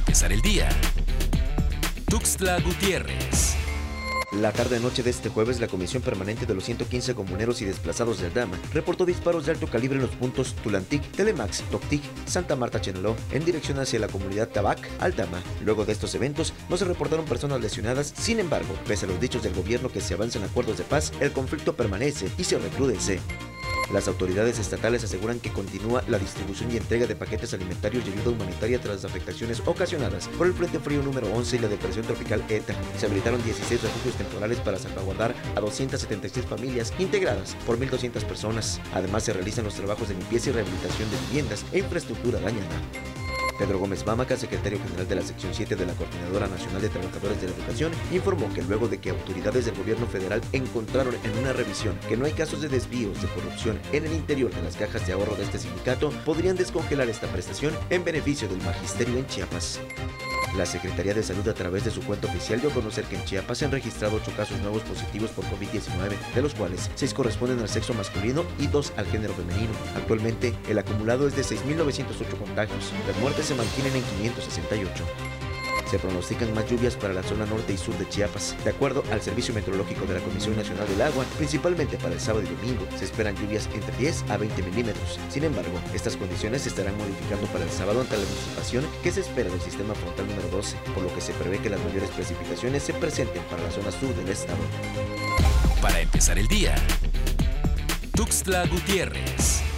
empezar el día. Tuxtla Gutiérrez. La tarde-noche de este jueves, la Comisión Permanente de los 115 Comuneros y Desplazados de Aldama reportó disparos de alto calibre en los puntos Tulantic, Telemax, Toctic, Santa Marta Cheneló, en dirección hacia la comunidad Tabac, Aldama. Luego de estos eventos, no se reportaron personas lesionadas, sin embargo, pese a los dichos del gobierno que se avanzan acuerdos de paz, el conflicto permanece y se recrudece. Las autoridades estatales aseguran que continúa la distribución y entrega de paquetes alimentarios y ayuda humanitaria tras las afectaciones ocasionadas por el Frente Frío número 11 y la depresión tropical ETA. Se habilitaron 16 refugios temporales para salvaguardar a 276 familias integradas por 1.200 personas. Además, se realizan los trabajos de limpieza y rehabilitación de viviendas e infraestructura dañada. Pedro Gómez Mámaca, secretario general de la sección 7 de la Coordinadora Nacional de Trabajadores de la Educación, informó que luego de que autoridades del gobierno federal encontraron en una revisión que no hay casos de desvíos de corrupción en el interior de las cajas de ahorro de este sindicato, podrían descongelar esta prestación en beneficio del magisterio en Chiapas. La Secretaría de Salud a través de su cuenta oficial dio a conocer que en Chiapas se han registrado 8 casos nuevos positivos por COVID-19, de los cuales 6 corresponden al sexo masculino y 2 al género femenino. Actualmente, el acumulado es de 6.908 contagios. Las muertes se mantienen en 568. Se pronostican más lluvias para la zona norte y sur de Chiapas. De acuerdo al Servicio Meteorológico de la Comisión Nacional del Agua, principalmente para el sábado y domingo, se esperan lluvias entre 10 a 20 milímetros. Sin embargo, estas condiciones se estarán modificando para el sábado ante la anticipación que se espera del sistema frontal número 12, por lo que se prevé que las mayores precipitaciones se presenten para la zona sur del estado. Para empezar el día. Tuxtla Gutiérrez.